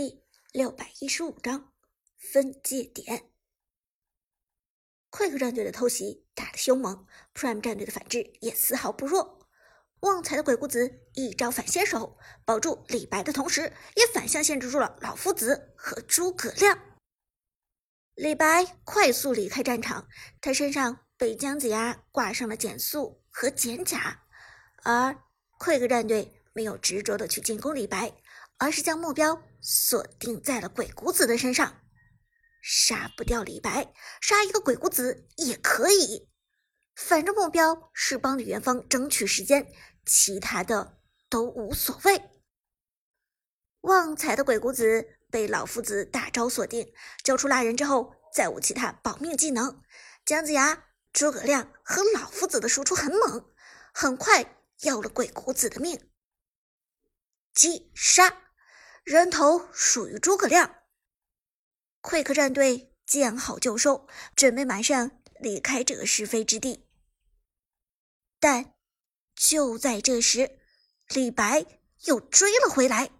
第六百一十五章分界点。Quick 战队的偷袭打得凶猛，Prime 战队的反制也丝毫不弱。旺财的鬼谷子一招反先手，保住李白的同时，也反向限制住了老夫子和诸葛亮。李白快速离开战场，他身上被姜子牙挂上了减速和减甲，而 Quick 战队没有执着的去进攻李白。而是将目标锁定在了鬼谷子的身上，杀不掉李白，杀一个鬼谷子也可以，反正目标是帮李元芳争取时间，其他的都无所谓。旺财的鬼谷子被老夫子大招锁定，交出蜡人之后，再无其他保命技能。姜子牙、诸葛亮和老夫子的输出很猛，很快要了鬼谷子的命，击杀。人头属于诸葛亮，Quick 战队见好就收，准备马上离开这个是非之地。但就在这时，李白又追了回来。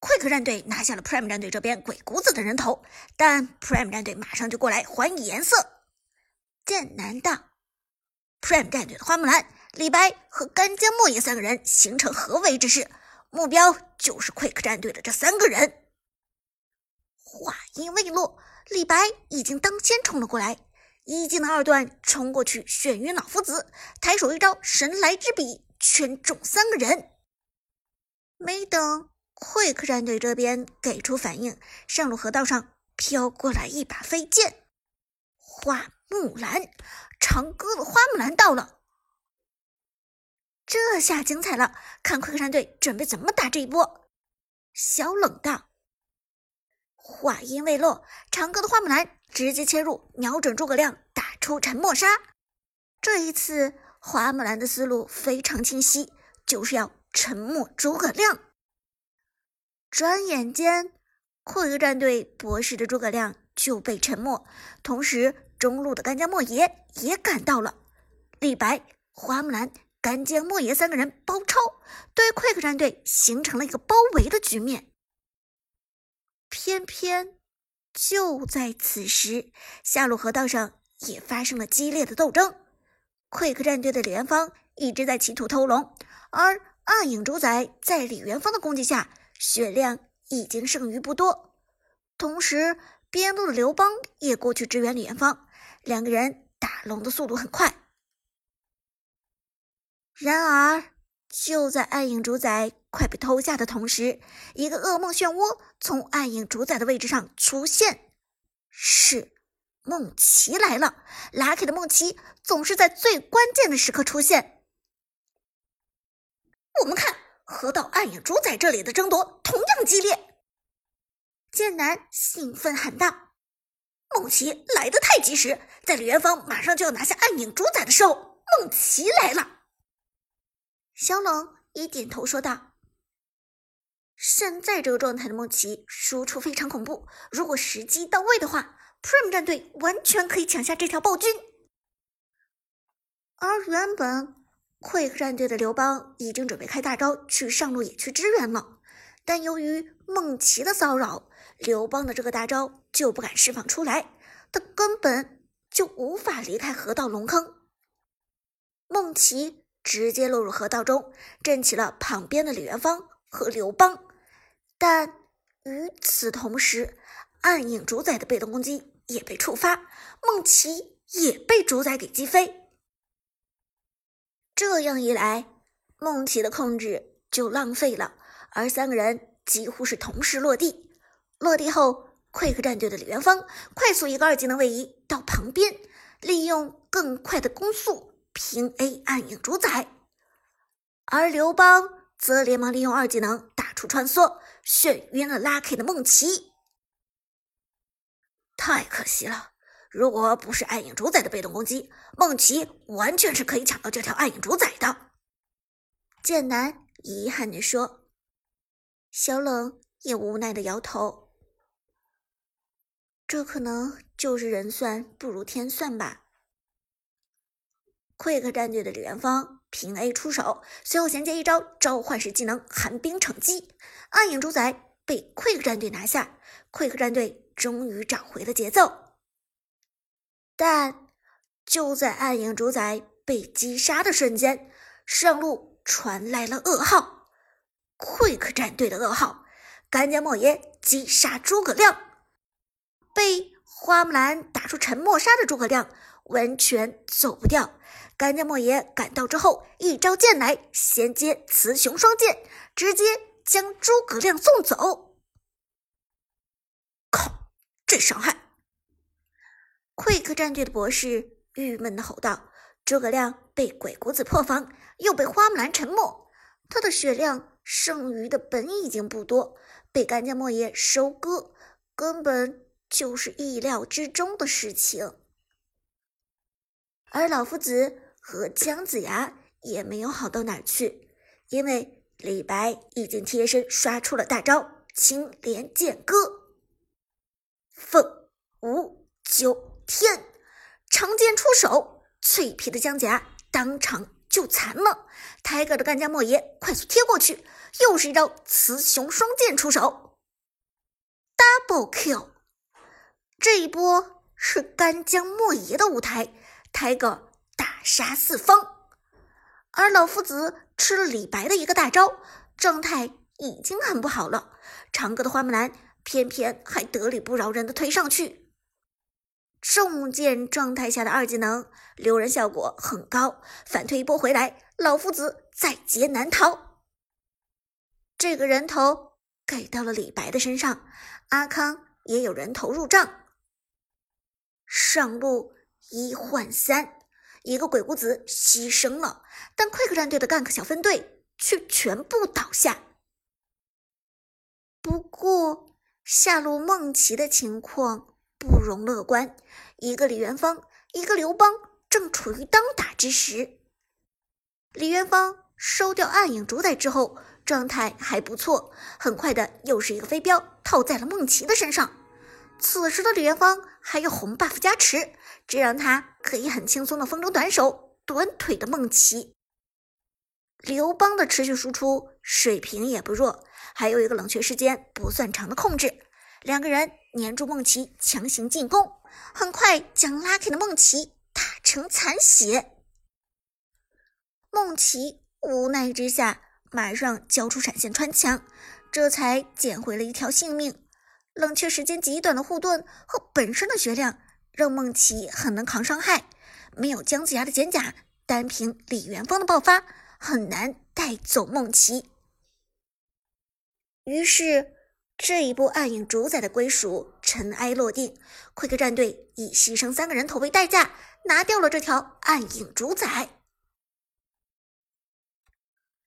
Quick 战队拿下了 Prime 战队这边鬼谷子的人头，但 Prime 战队马上就过来还以颜色。剑南道，Prime 战队的花木兰、李白和干将莫邪三个人形成合围之势。目标就是 Quick 战队的这三个人。话音未落，李白已经当先冲了过来，一技能二段冲过去，眩晕老夫子，抬手一招神来之笔，圈中三个人。没等 Quick 战队这边给出反应，上路河道上飘过来一把飞剑，花木兰，长歌的花木兰到了。这下精彩了，看快克战队准备怎么打这一波。小冷道，话音未落，长歌的花木兰直接切入，瞄准诸葛亮，打出沉默杀。这一次，花木兰的思路非常清晰，就是要沉默诸葛亮。转眼间，快克战队博士的诸葛亮就被沉默，同时中路的干将莫邪也赶到了，李白、花木兰。干将莫邪三个人包抄，对 Quick 战队形成了一个包围的局面。偏偏就在此时，下路河道上也发生了激烈的斗争。Quick 战队的李元芳一直在企图偷龙，而暗影主宰在李元芳的攻击下，血量已经剩余不多。同时，边路的刘邦也过去支援李元芳，两个人打龙的速度很快。然而，就在暗影主宰快被偷下的同时，一个噩梦漩涡从暗影主宰的位置上出现。是梦琪来了！Lucky 的梦琪总是在最关键的时刻出现。我们看河道暗影主宰这里的争夺同样激烈。剑南兴奋喊道：“梦琪来的太及时，在李元芳马上就要拿下暗影主宰的时候，梦琪来了。”小冷也点头说道：“现在这个状态的梦琪输出非常恐怖，如果时机到位的话，Prime 战队完全可以抢下这条暴君。而原本 Quick 战队的刘邦已经准备开大招去上路野区支援了，但由于梦琪的骚扰，刘邦的这个大招就不敢释放出来，他根本就无法离开河道龙坑。梦琪。”直接落入河道中，震起了旁边的李元芳和刘邦。但与此同时，暗影主宰的被动攻击也被触发，梦琪也被主宰给击飞。这样一来，梦琪的控制就浪费了，而三个人几乎是同时落地。落地后，Quick 战队的李元芳快速一个二技能位移到旁边，利用更快的攻速。平 A 暗影主宰，而刘邦则连忙利用二技能打出穿梭，眩晕了 Lucky 的梦琪。太可惜了，如果不是暗影主宰的被动攻击，梦琪完全是可以抢到这条暗影主宰的。剑南遗憾地说，小冷也无奈的摇头，这可能就是人算不如天算吧。Quick 战队的李元芳平 A 出手，随后衔接一招召唤师技能寒冰惩击，暗影主宰被 Quick 战队拿下，Quick 战队终于找回了节奏。但就在暗影主宰被击杀的瞬间，上路传来了噩耗，Quick 战队的噩耗：干将莫邪击杀诸葛亮，被花木兰打出沉默杀的诸葛亮完全走不掉。干将莫邪赶到之后，一招剑来衔接雌雄双剑，直接将诸葛亮送走。靠，这伤害！Quick 战队的博士郁闷的吼道：“诸葛亮被鬼谷子破防，又被花木兰沉默，他的血量剩余的本已经不多，被干将莫邪收割，根本就是意料之中的事情。”而老夫子。和姜子牙也没有好到哪去，因为李白已经贴身刷出了大招青莲剑歌，凤舞九天，长剑出手，脆皮的姜子牙当场就残了。抬个的干将莫邪快速贴过去，又是一招雌雄双剑出手，double kill。这一波是干将莫邪的舞台，抬个。大杀四方，而老夫子吃了李白的一个大招，状态已经很不好了。长歌的花木兰偏偏还得理不饶人的推上去，重剑状态下的二技能留人效果很高，反推一波回来，老夫子在劫难逃。这个人头给到了李白的身上，阿康也有人头入账，上路一换三。一个鬼谷子牺牲了，但 Quick 战队的 gank 小分队却全部倒下。不过下路梦琪的情况不容乐观，一个李元芳，一个刘邦正处于当打之时。李元芳收掉暗影主宰之后，状态还不错，很快的又是一个飞镖套在了梦琪的身上。此时的李元芳还有红 buff 加持，这让他可以很轻松的风筝短手短腿的梦琪。刘邦的持续输出水平也不弱，还有一个冷却时间不算长的控制，两个人黏住梦琪强行进攻，很快将 Lucky 的梦琪打成残血。梦琪无奈之下，马上交出闪现穿墙，这才捡回了一条性命。冷却时间极短的护盾和本身的血量，让梦琪很能扛伤害。没有姜子牙的减甲，单凭李元芳的爆发，很难带走梦琪。于是，这一波暗影主宰的归属尘埃落定。Quick 战队以牺牲三个人头为代价，拿掉了这条暗影主宰。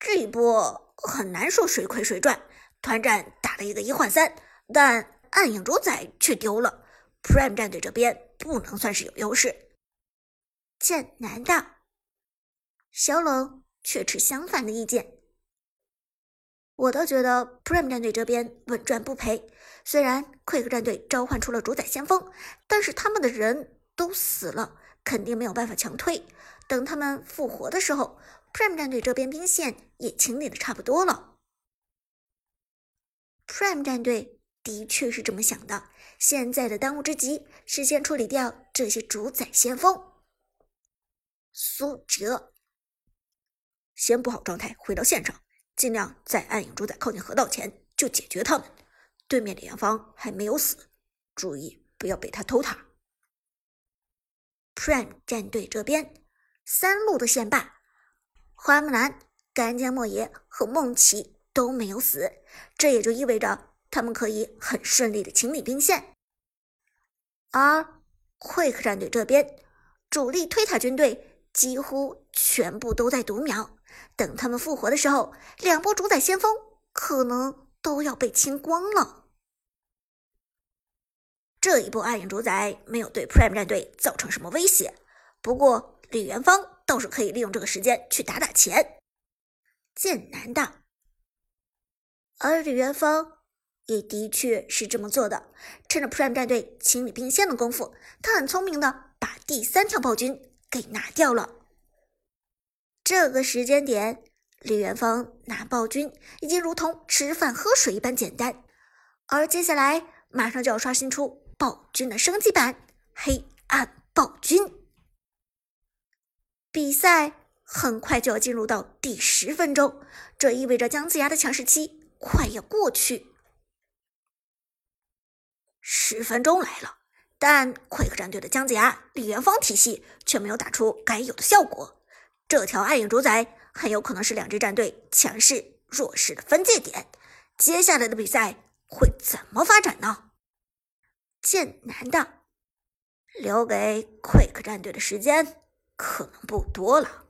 这一波很难说谁亏谁赚，团战打了一个一换三，但。暗影主宰却丢了，Prime 战队这边不能算是有优势。剑南道，小冷却持相反的意见。我倒觉得 Prime 战队这边稳赚不赔。虽然 Quick 战队召唤出了主宰先锋，但是他们的人都死了，肯定没有办法强推。等他们复活的时候，Prime 战队这边兵线也清理的差不多了。Prime 战队。的确是这么想的。现在的当务之急是先处理掉这些主宰先锋。苏哲，先补好状态，回到线上，尽量在暗影主宰靠近河道前就解决他们。对面李元芳还没有死，注意不要被他偷塔。Prime 战队这边，三路的线霸，花木兰、干将莫邪和梦琪都没有死，这也就意味着。他们可以很顺利的清理兵线，而 Quick 战队这边主力推塔军队几乎全部都在读秒，等他们复活的时候，两波主宰先锋可能都要被清光了。这一波暗影主宰没有对 Prime 战队造成什么威胁，不过李元芳倒是可以利用这个时间去打打钱。剑南道，而李元芳。也的确是这么做的，趁着 Prime 战队清理兵线的功夫，他很聪明的把第三条暴君给拿掉了。这个时间点，李元芳拿暴君已经如同吃饭喝水一般简单。而接下来马上就要刷新出暴君的升级版——黑暗暴君。比赛很快就要进入到第十分钟，这意味着姜子牙的强势期快要过去。十分钟来了，但 Quick 战队的姜子牙李元芳体系却没有打出该有的效果。这条暗影主宰很有可能是两支战队强势弱势的分界点。接下来的比赛会怎么发展呢？剑南的留给 Quick 战队的时间可能不多了。